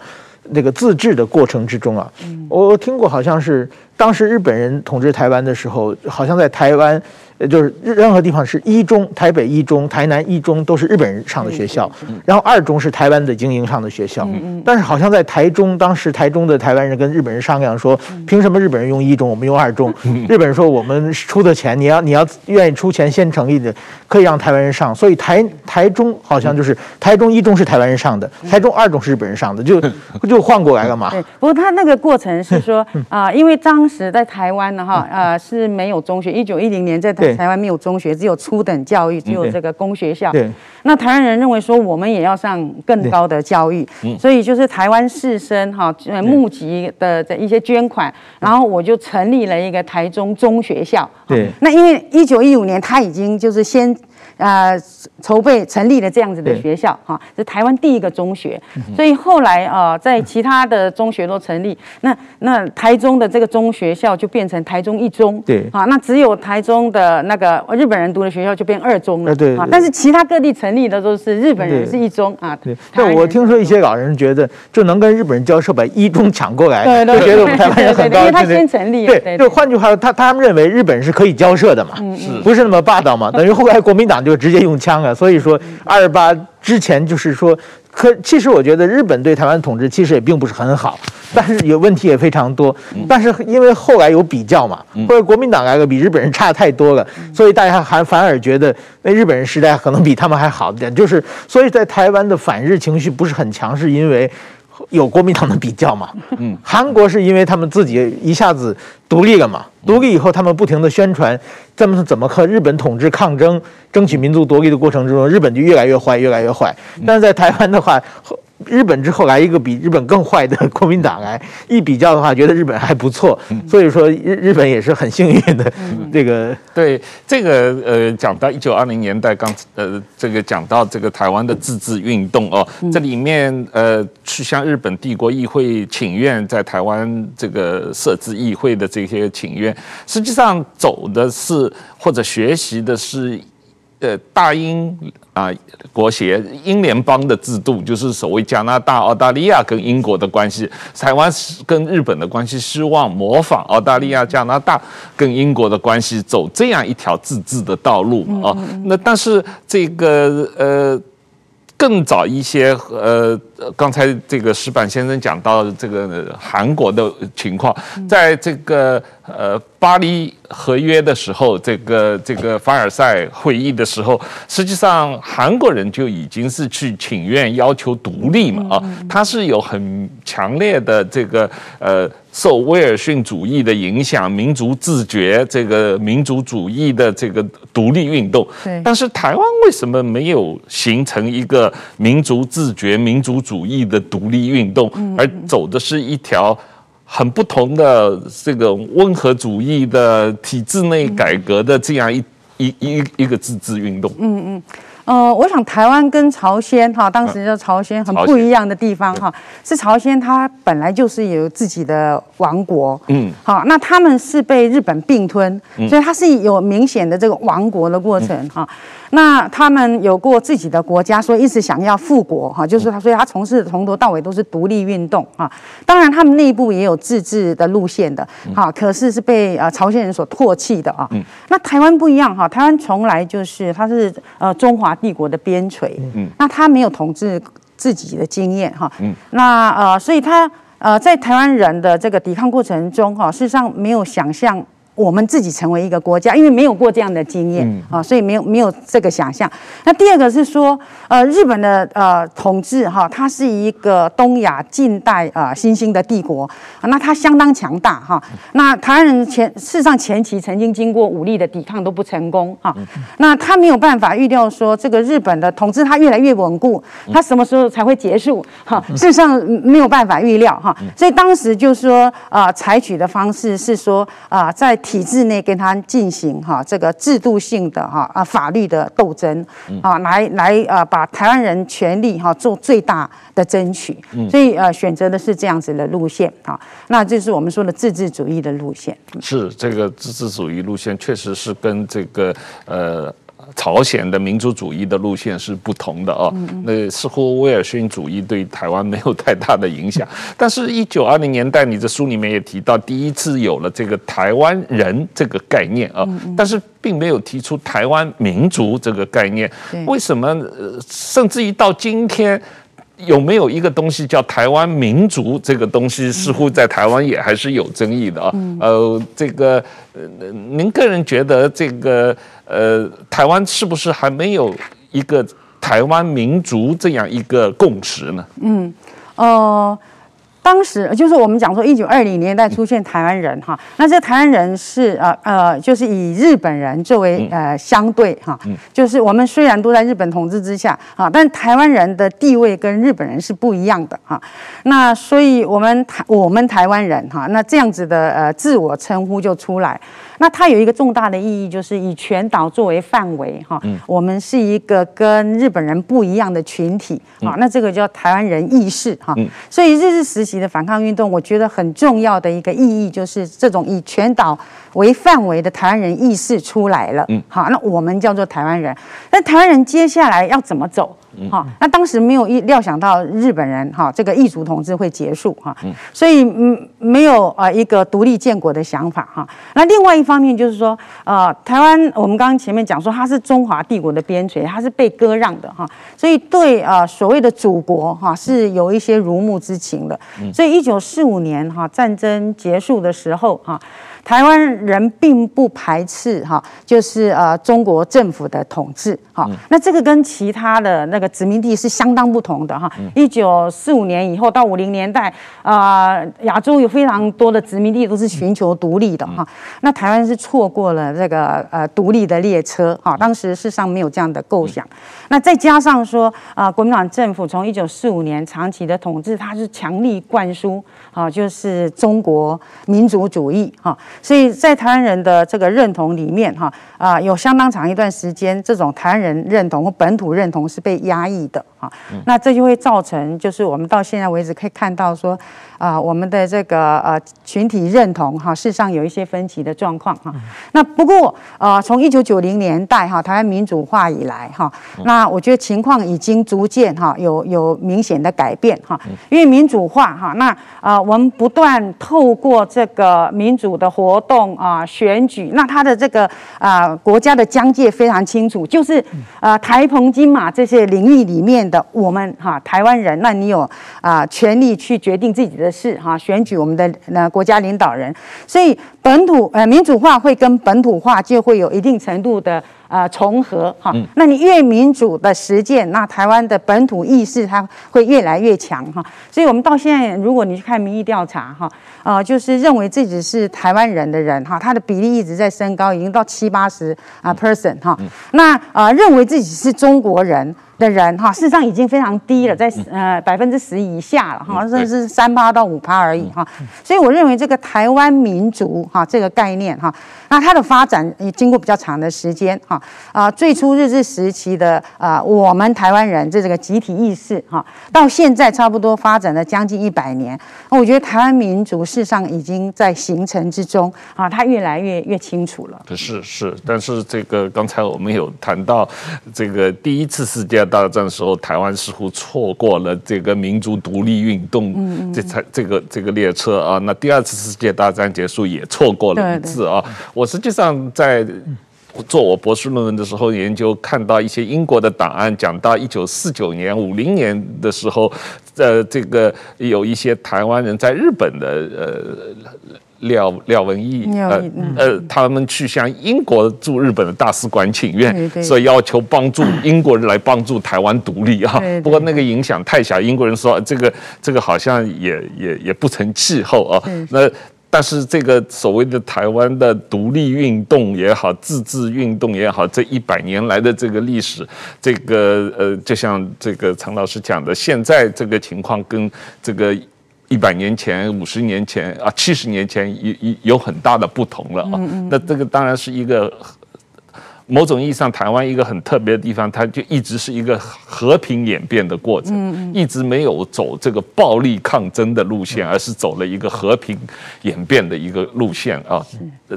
那个自治的过程之中啊，我听过好像是。当时日本人统治台湾的时候，好像在台湾。呃就是任何地方是一中，台北一中、台南一中都是日本人上的学校，然后二中是台湾的精英上的学校。但是好像在台中，当时台中的台湾人跟日本人商量说，凭什么日本人用一中，我们用二中？日本人说我们出的钱，你要你要愿意出钱先成立的，可以让台湾人上。所以台台中好像就是台中一中是台湾人上的，台中二中是日本人上的，就就换过来了嘛。对，不过他那个过程是说 啊，因为当时在台湾呢哈，呃是没有中学，一九一零年在台。台湾没有中学，只有初等教育，只有这个公学校。对，那台湾人认为说，我们也要上更高的教育，所以就是台湾士绅哈，募集的这一些捐款，然后我就成立了一个台中中学校。对，那因为一九一五年他已经就是先。呃，筹备成立了这样子的学校哈，是台湾第一个中学，所以后来啊，在其他的中学都成立，那那台中的这个中学校就变成台中一中，对，啊，那只有台中的那个日本人读的学校就变二中了，对，啊，但是其他各地成立的都是日本人是一中啊，对，对，我听说一些老人觉得，就能跟日本人交涉，把一中抢过来，对，就觉得我们台湾人很高兴，因为他先成立，对，就换句话说，他他们认为日本人是可以交涉的嘛，是，不是那么霸道嘛，等于后来国民党。就直接用枪啊，所以说二二八之前就是说，可其实我觉得日本对台湾统治其实也并不是很好，但是有问题也非常多。但是因为后来有比较嘛，或者国民党来了比日本人差太多了，所以大家还反而觉得那日本人时代可能比他们还好一点。就是所以在台湾的反日情绪不是很强，是因为。有国民党的比较嘛？嗯，韩国是因为他们自己一下子独立了嘛，独立以后他们不停的宣传，怎么怎么和日本统治抗争，争取民族独立的过程之中，日本就越来越坏，越来越坏。但是在台湾的话。日本之后来一个比日本更坏的国民党来一比较的话，觉得日本还不错，所以说日日本也是很幸运的。这个对这个呃，讲到一九二零年代刚呃，这个讲到这个台湾的自治运动哦，这里面呃去向日本帝国议会请愿，在台湾这个设置议会的这些请愿，实际上走的是或者学习的是。的大英啊国协英联邦的制度，就是所谓加拿大、澳大利亚跟英国的关系，台湾是跟日本的关系，希望模仿澳大利亚、加拿大跟英国的关系，走这样一条自治的道路啊。那但是这个呃。更早一些，呃，刚才这个石板先生讲到这个韩国的情况，在这个呃巴黎合约的时候，这个这个凡尔赛会议的时候，实际上韩国人就已经是去请愿要求独立嘛，啊，他是有很强烈的这个呃。受威尔逊主义的影响，民族自觉这个民族主义的这个独立运动，对。但是台湾为什么没有形成一个民族自觉、民族主义的独立运动，而走的是一条很不同的这个温和主义的体制内改革的这样一一一一个自治运动？嗯嗯。呃，我想台湾跟朝鲜哈，当时叫朝鲜，很不一样的地方哈，是朝鲜它本来就是有自己的王国，嗯，好，那他们是被日本并吞，所以它是有明显的这个亡国的过程哈。那他们有过自己的国家，所以一直想要复国哈，就是他，所以他从事从头到尾都是独立运动啊。当然，他们内部也有自治的路线的，哈，可是是被呃朝鲜人所唾弃的啊。那台湾不一样哈，台湾从来就是它是呃中华帝国的边陲，嗯，那他没有统治自己的经验哈，嗯，那呃，所以他呃在台湾人的这个抵抗过程中哈，事实上没有想象。我们自己成为一个国家，因为没有过这样的经验啊，所以没有没有这个想象。那第二个是说，呃，日本的呃统治哈，它是一个东亚近代啊新兴的帝国，那它相当强大哈。那台湾人前事实上前期曾经经过武力的抵抗都不成功哈。那他没有办法预料说这个日本的统治它越来越稳固，它什么时候才会结束哈？事实上没有办法预料哈。所以当时就是说啊，采取的方式是说啊，在体制内跟他进行哈这个制度性的哈啊法律的斗争啊，来来啊把台湾人权利哈做最大的争取，所以呃选择的是这样子的路线啊，那就是我们说的自治主义的路线。是这个自治主义路线，确实是跟这个呃。朝鲜的民族主义的路线是不同的哦，那似乎威尔逊主义对台湾没有太大的影响。但是，一九二零年代，你这书里面也提到，第一次有了这个台湾人这个概念啊，但是并没有提出台湾民族这个概念。为什么？甚至于到今天，有没有一个东西叫台湾民族？这个东西似乎在台湾也还是有争议的啊。呃，这个，呃，您个人觉得这个？呃，台湾是不是还没有一个台湾民族这样一个共识呢？嗯，呃。当时就是我们讲说，一九二零年代出现台湾人哈，那这台湾人是呃呃，就是以日本人作为呃相对哈，就是我们虽然都在日本统治之下啊，但台湾人的地位跟日本人是不一样的哈。那所以我们台我们台湾人哈，那这样子的呃自我称呼就出来。那它有一个重大的意义，就是以全岛作为范围哈，我们是一个跟日本人不一样的群体啊。那这个叫台湾人意识哈。所以日治时习。的反抗运动，我觉得很重要的一个意义就是这种以全岛为范围的台湾人意识出来了。嗯，好，那我们叫做台湾人。那台湾人接下来要怎么走？好，那当时没有意料想到日本人哈这个异族统治会结束哈，所以嗯没有啊一个独立建国的想法哈。那另外一方面就是说呃，台湾我们刚刚前面讲说它是中华帝国的边陲，它是被割让的哈，所以对啊所谓的祖国哈是有一些如沐之情的。所以一九四五年哈战争结束的时候哈。台湾人并不排斥哈，就是呃中国政府的统治哈。那这个跟其他的那个殖民地是相当不同的哈。一九四五年以后到五零年代啊，亚洲有非常多的殖民地都是寻求独立的哈。那台湾是错过了这个呃独立的列车哈。当时事实上没有这样的构想。那再加上说啊，国民党政府从一九四五年长期的统治，它是强力灌输啊，就是中国民族主义哈。所以在台湾人的这个认同里面哈啊，有相当长一段时间，这种台湾人认同或本土认同是被压抑的哈。那这就会造成，就是我们到现在为止可以看到说。啊，我们的这个呃群体认同哈，事实上有一些分歧的状况哈。那不过呃，从一九九零年代哈，台湾民主化以来哈，那我觉得情况已经逐渐哈有有明显的改变哈。因为民主化哈，那啊我们不断透过这个民主的活动啊选举，那它的这个啊国家的疆界非常清楚，就是呃台澎金马这些领域里面的我们哈台湾人，那你有啊权利去决定自己的。是哈，选举我们的那国家领导人，所以本土呃民主化会跟本土化就会有一定程度的呃重合哈。那你越民主的实践，那台湾的本土意识它会越来越强哈。所以我们到现在，如果你去看民意调查哈，啊，就是认为自己是台湾人的人哈，他的比例一直在升高，已经到七八十啊 percent 哈。那啊，认为自己是中国人。的人哈，事实上已经非常低了，在呃百分之十以下了哈，甚至是三趴到五趴而已哈。所以我认为这个台湾民族哈这个概念哈，那它的发展也经过比较长的时间哈啊，最初日治时期的啊我们台湾人这这个集体意识哈，到现在差不多发展了将近一百年，我觉得台湾民族事实上已经在形成之中啊，它越来越越清楚了。是是，但是这个刚才我们有谈到这个第一次世界大战的时候，台湾似乎错过了这个民族独立运动，这才这个这个列车啊。那第二次世界大战结束也错过了一次啊。我实际上在做我博士论文的时候，研究看到一些英国的档案，讲到一九四九年、五零年的时候，呃，这个有一些台湾人在日本的呃。廖廖文义，呃呃，他们去向英国驻日本的大使馆请愿，所以要求帮助 英国人来帮助台湾独立啊。不过那个影响太小，英国人说这个这个好像也也也不成气候啊。那但是这个所谓的台湾的独立运动也好，自治运动也好，这一百年来的这个历史，这个呃，就像这个陈老师讲的，现在这个情况跟这个。一百年前、五十年前啊、七十年前有有有很大的不同了啊。那这个当然是一个某种意义上台湾一个很特别的地方，它就一直是一个和平演变的过程，一直没有走这个暴力抗争的路线，而是走了一个和平演变的一个路线啊。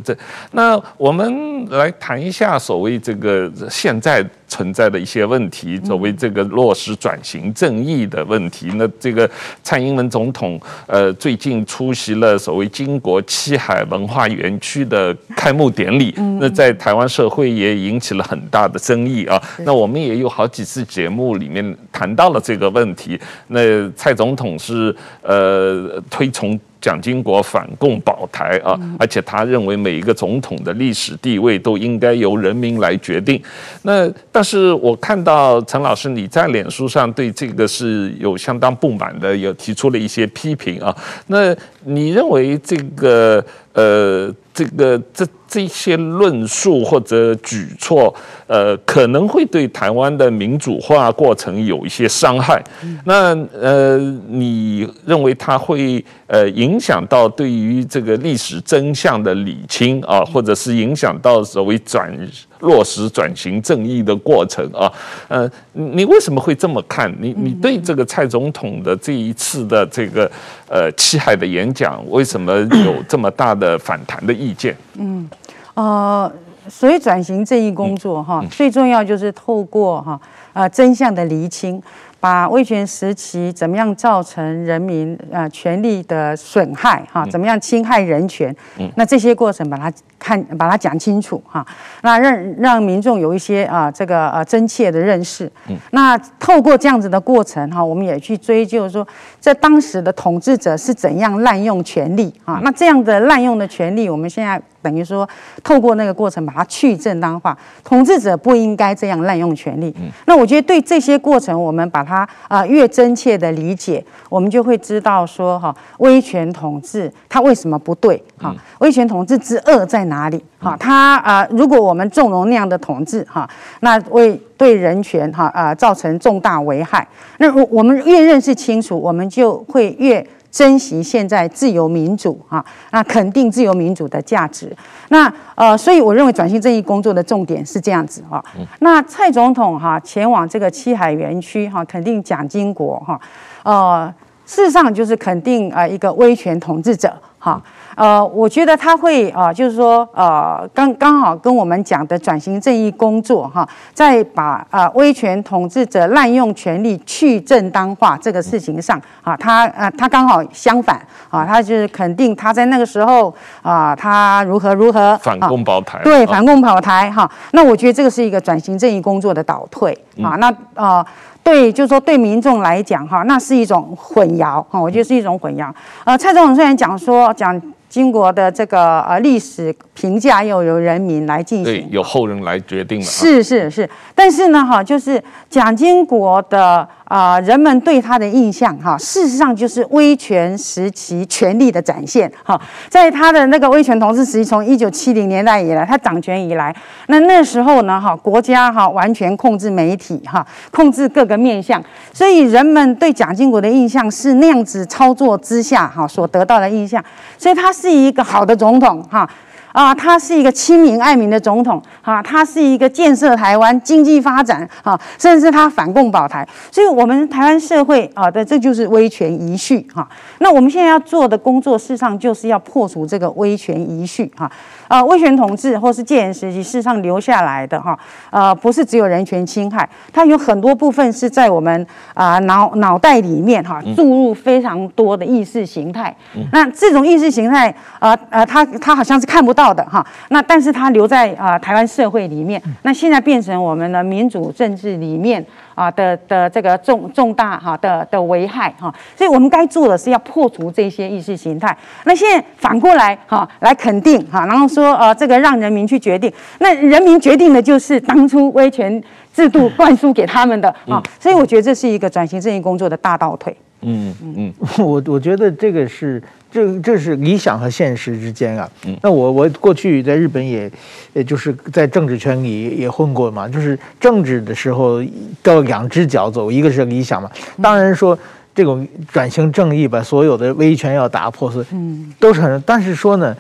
这那我们来谈一下所谓这个现在。存在的一些问题，作为这个落实转型正义的问题，那这个蔡英文总统呃最近出席了所谓金国七海文化园区的开幕典礼，那在台湾社会也引起了很大的争议啊。那我们也有好几次节目里面谈到了这个问题。那蔡总统是呃推崇。蒋经国反共保台啊，而且他认为每一个总统的历史地位都应该由人民来决定。那但是我看到陈老师你在脸书上对这个是有相当不满的，有提出了一些批评啊。那你认为这个呃这个这？这些论述或者举措，呃，可能会对台湾的民主化过程有一些伤害。那呃，你认为它会呃影响到对于这个历史真相的理清啊，或者是影响到所谓转落实转型正义的过程啊？呃，你为什么会这么看？你你对这个蔡总统的这一次的这个呃七海的演讲，为什么有这么大的反弹的意见？嗯。呃，所以转型正义工作哈，最重要就是透过哈呃真相的厘清。把威权时期怎么样造成人民啊权利的损害哈，怎么样侵害人权，那这些过程把它看把它讲清楚哈，那让让民众有一些啊这个呃真切的认识。嗯那透过这样子的过程哈，我们也去追究说，在当时的统治者是怎样滥用权力啊？那这样的滥用的权力，我们现在等于说透过那个过程把它去正当化，统治者不应该这样滥用权力。嗯那我觉得对这些过程，我们把它啊越真切的理解，我们就会知道说哈威权统治它为什么不对哈？威权统治之恶在哪里哈？他啊如果我们纵容那样的统治哈，那为对人权哈啊造成重大危害。那我我们越认识清楚，我们就会越珍惜现在自由民主哈，那肯定自由民主的价值。那呃，所以我认为转型正义工作的重点是这样子哈。那蔡总统哈前往这个七海园区哈，肯定蒋经国哈，呃，事实上就是肯定啊一个威权统治者哈。呃，我觉得他会啊、呃，就是说，呃，刚刚好跟我们讲的转型正义工作哈，在把啊、呃、威权统治者滥用权力去正当化这个事情上啊，他呃他刚好相反啊，他就是肯定他在那个时候啊，他如何如何反共保台，对，反共保台哈。那我觉得这个是一个转型正义工作的倒退啊。那呃，对，就是说对民众来讲哈，那是一种混淆哈，我觉得是一种混淆。呃，蔡总统虽然讲说讲。经国的这个呃历史评价又由人民来进行，对，由后人来决定了。是是是，但是呢哈，就是蒋经国的。啊、人们对他的印象哈，事实上就是威权时期权力的展现哈。在他的那个威权统治时期，从一九七零年代以来，他掌权以来，那那时候呢哈，国家哈完全控制媒体哈，控制各个面向，所以人们对蒋经国的印象是那样子操作之下哈所得到的印象，所以他是一个好的总统哈。啊，他是一个亲民爱民的总统，哈，他是一个建设台湾经济发展，啊，甚至他反共保台，所以我们台湾社会啊的这就是威权遗绪，哈。那我们现在要做的工作，事实上就是要破除这个威权遗绪，哈。啊，威权统治或是戒严时期，事实上留下来的哈，呃，不是只有人权侵害，它有很多部分是在我们啊脑脑袋里面哈注入非常多的意识形态。那这种意识形态，呃呃，它它好像是看不到的哈，那但是它留在啊台湾社会里面，那现在变成我们的民主政治里面。啊的的这个重重大哈的的危害哈，所以我们该做的是要破除这些意识形态。那现在反过来哈来肯定哈，然后说呃这个让人民去决定，那人民决定的就是当初威权制度灌输给他们的啊，所以我觉得这是一个转型正义工作的大倒退。嗯嗯，我我觉得这个是。这这是理想和现实之间啊。那我我过去在日本也，也就是在政治圈里也混过嘛。就是政治的时候，都两只脚走，一个是理想嘛。当然说这种转型正义把所有的威权要打破，是嗯，都是很。但是说呢，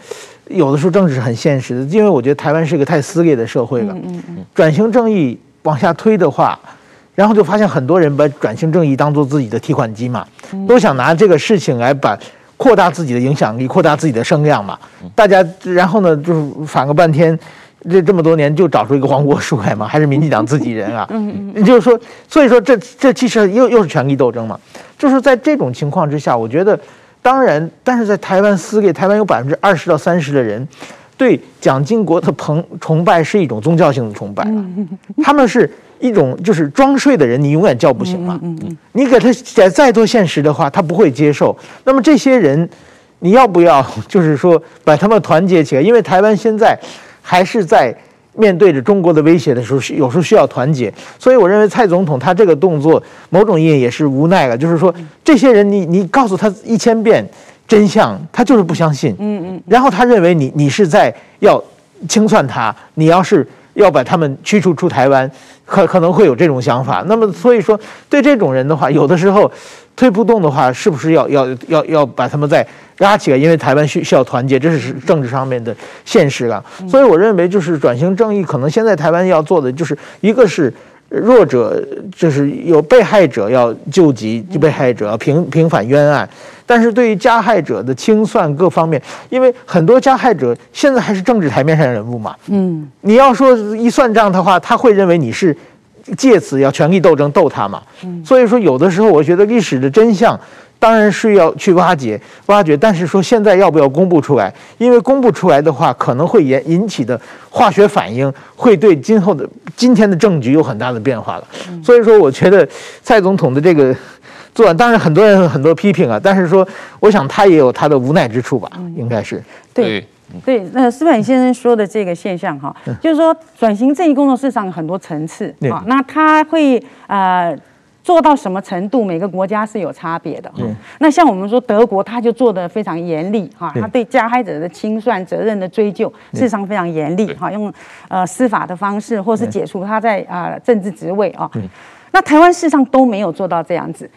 有的时候政治是很现实的，因为我觉得台湾是一个太撕裂的社会了。嗯嗯。转型正义往下推的话，然后就发现很多人把转型正义当做自己的提款机嘛，都想拿这个事情来把。扩大自己的影响力，扩大自己的声量嘛。大家，然后呢，就是反个半天，这这么多年就找出一个黄国书来嘛，还是民进党自己人啊。嗯嗯。就是说，所以说这这其实又又是权力斗争嘛。就是在这种情况之下，我觉得，当然，但是在台湾撕裂，台湾有百分之二十到三十的人，对蒋经国的朋崇拜是一种宗教性的崇拜，他们是。一种就是装睡的人，你永远叫不醒嘛。你给他讲再多现实的话，他不会接受。那么这些人，你要不要就是说把他们团结起来？因为台湾现在还是在面对着中国的威胁的时候，有时候需要团结。所以我认为蔡总统他这个动作，某种意义也是无奈了。就是说，这些人你你告诉他一千遍真相，他就是不相信。嗯嗯。然后他认为你你是在要清算他，你要是。要把他们驱逐出台湾，可可能会有这种想法。那么，所以说对这种人的话，有的时候推不动的话，是不是要要要要把他们再拉起来？因为台湾需需要团结，这是政治上面的现实啊。所以我认为，就是转型正义，可能现在台湾要做的就是一个是。弱者就是有被害者要救济，被害者要平平反冤案，但是对于加害者的清算各方面，因为很多加害者现在还是政治台面上人物嘛，嗯，你要说一算账的话，他会认为你是借此要权力斗争斗他嘛，所以说有的时候我觉得历史的真相。当然是要去挖掘，挖掘，但是说现在要不要公布出来？因为公布出来的话，可能会引引起的化学反应，会对今后的今天的政局有很大的变化了。所以说，我觉得蔡总统的这个 做案，当然很多人有很多批评啊，但是说，我想他也有他的无奈之处吧，应该是。对对，那矢板先生说的这个现象哈，就是说转型正义工作市场有很多层次啊，那他会呃。做到什么程度？每个国家是有差别的。嗯，那像我们说德国，他就做的非常严厉哈，他对加害者的清算责任的追究，事实上非常严厉哈，用呃司法的方式，或是解除他在啊政治职位啊。那台湾事实上都没有做到这样子。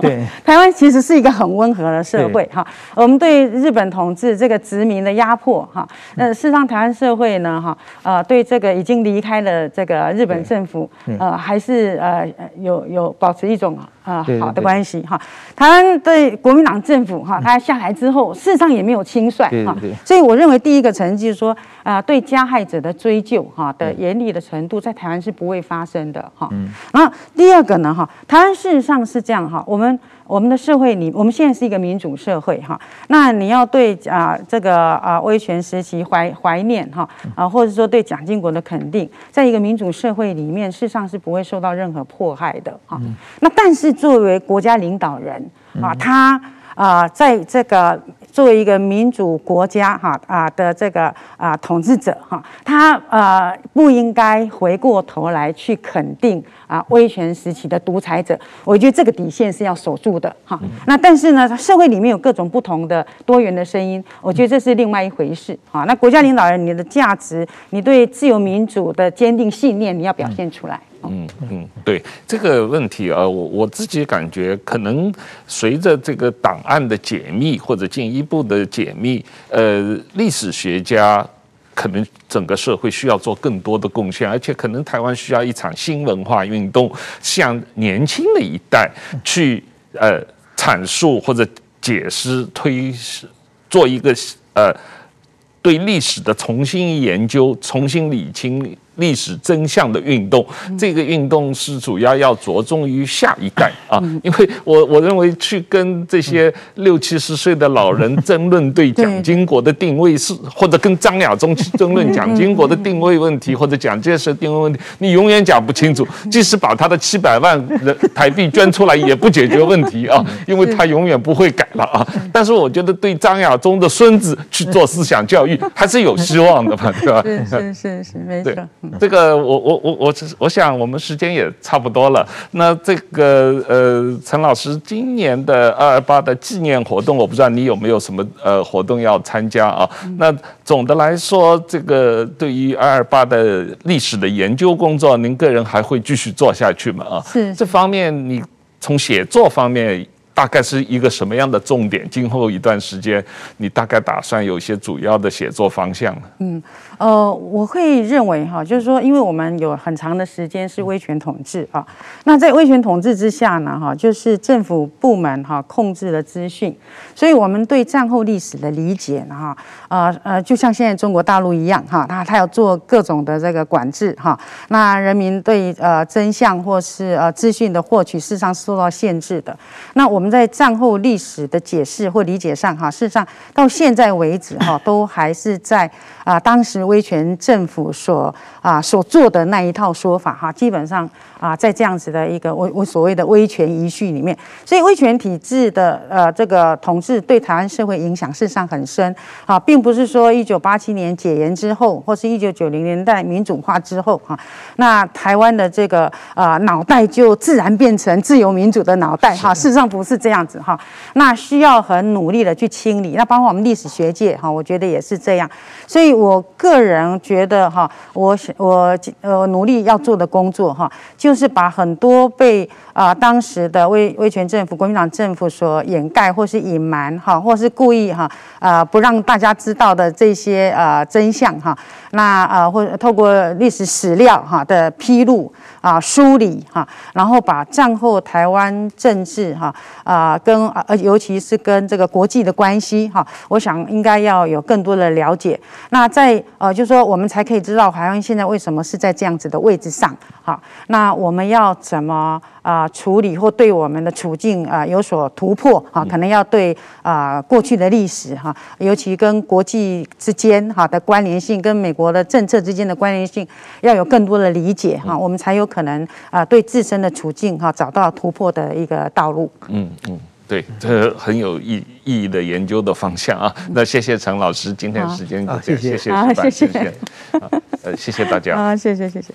对，台湾其实是一个很温和的社会哈。我们对日本统治这个殖民的压迫哈，那事实上台湾社会呢哈呃对这个已经离开了这个日本政府呃还是呃有有保持一种呃好的关系哈。台湾对国民党政府哈，他下来之后事实上也没有轻率哈。所以我认为第一个层级就是说啊对加害者的追究哈的严厉的程度在台湾是不会发生的哈。然后。第二个呢，哈，台湾事实上是这样哈，我们我们的社会里，我们现在是一个民主社会哈，那你要对啊这个啊威权时期怀怀念哈啊，或者说对蒋经国的肯定，在一个民主社会里面，事实上是不会受到任何迫害的哈。那但是作为国家领导人啊，他啊在这个。作为一个民主国家哈啊的这个啊统治者哈，他呃不应该回过头来去肯定啊威权时期的独裁者，我觉得这个底线是要守住的哈。那但是呢，社会里面有各种不同的多元的声音，我觉得这是另外一回事哈。那国家领导人，你的价值，你对自由民主的坚定信念，你要表现出来。嗯嗯嗯，对这个问题啊，我我自己感觉可能随着这个档案的解密或者进一步的解密，呃，历史学家可能整个社会需要做更多的贡献，而且可能台湾需要一场新文化运动，向年轻的一代去呃阐述或者解释、推做一个呃对历史的重新研究、重新理清。历史真相的运动，这个运动是主要要着重于下一代 啊，因为我我认为去跟这些六七十岁的老人争论对 蒋经国的定位是，或者跟张亚中去争论蒋经国的定位问题，或者蒋介石定位问题，你永远讲不清楚。即使把他的七百万人台币捐出来，也不解决问题 啊，因为他永远不会改了啊。但是我觉得对张亚中的孙子去做思想教育，还是有希望的嘛，对吧？是是是是，没错。这个我我我我我想我们时间也差不多了。那这个呃，陈老师今年的二二八的纪念活动，我不知道你有没有什么呃活动要参加啊？那总的来说，这个对于二二八的历史的研究工作，您个人还会继续做下去吗？啊，是这方面，你从写作方面。大概是一个什么样的重点？今后一段时间，你大概打算有一些主要的写作方向呢？嗯，呃，我会认为哈，就是说，因为我们有很长的时间是威权统治啊，那在威权统治之下呢，哈，就是政府部门哈控制了资讯，所以我们对战后历史的理解呢，哈，呃呃，就像现在中国大陆一样哈，他他要做各种的这个管制哈，那人民对呃真相或是呃资讯的获取，事实上是受到限制的。那我们。在战后历史的解释或理解上，哈，事实上到现在为止，哈，都还是在啊当时威权政府所啊所做的那一套说法，哈，基本上。啊，在这样子的一个我我所谓的威权遗绪里面，所以威权体制的呃这个统治对台湾社会影响事实上很深啊，并不是说一九八七年解严之后，或是一九九零年代民主化之后哈，那台湾的这个呃脑袋就自然变成自由民主的脑袋哈，事实上不是这样子哈，那需要很努力的去清理，那包括我们历史学界哈，我觉得也是这样，所以我个个人觉得哈，我我呃努力要做的工作哈。就是把很多被啊、当时的威威权政府、国民党政府所掩盖或是隐瞒哈，或是故意哈啊、不让大家知道的这些呃真相哈，那啊、呃、或透过历史史料哈的披露啊梳理哈，然后把战后台湾政治哈啊跟呃尤其是跟这个国际的关系哈，我想应该要有更多的了解。那在呃就是说我们才可以知道台湾现在为什么是在这样子的位置上哈，那。我们要怎么啊处理或对我们的处境啊有所突破啊？可能要对啊过去的历史哈，尤其跟国际之间哈的关联性，跟美国的政策之间的关联性，要有更多的理解哈，我们才有可能啊对自身的处境哈找到突破的一个道路。嗯嗯，对，这很有意意义的研究的方向啊。那谢谢陈老师，今天时间就这样，谢谢，谢谢，谢谢，呃，谢谢大家。啊，谢谢，谢谢。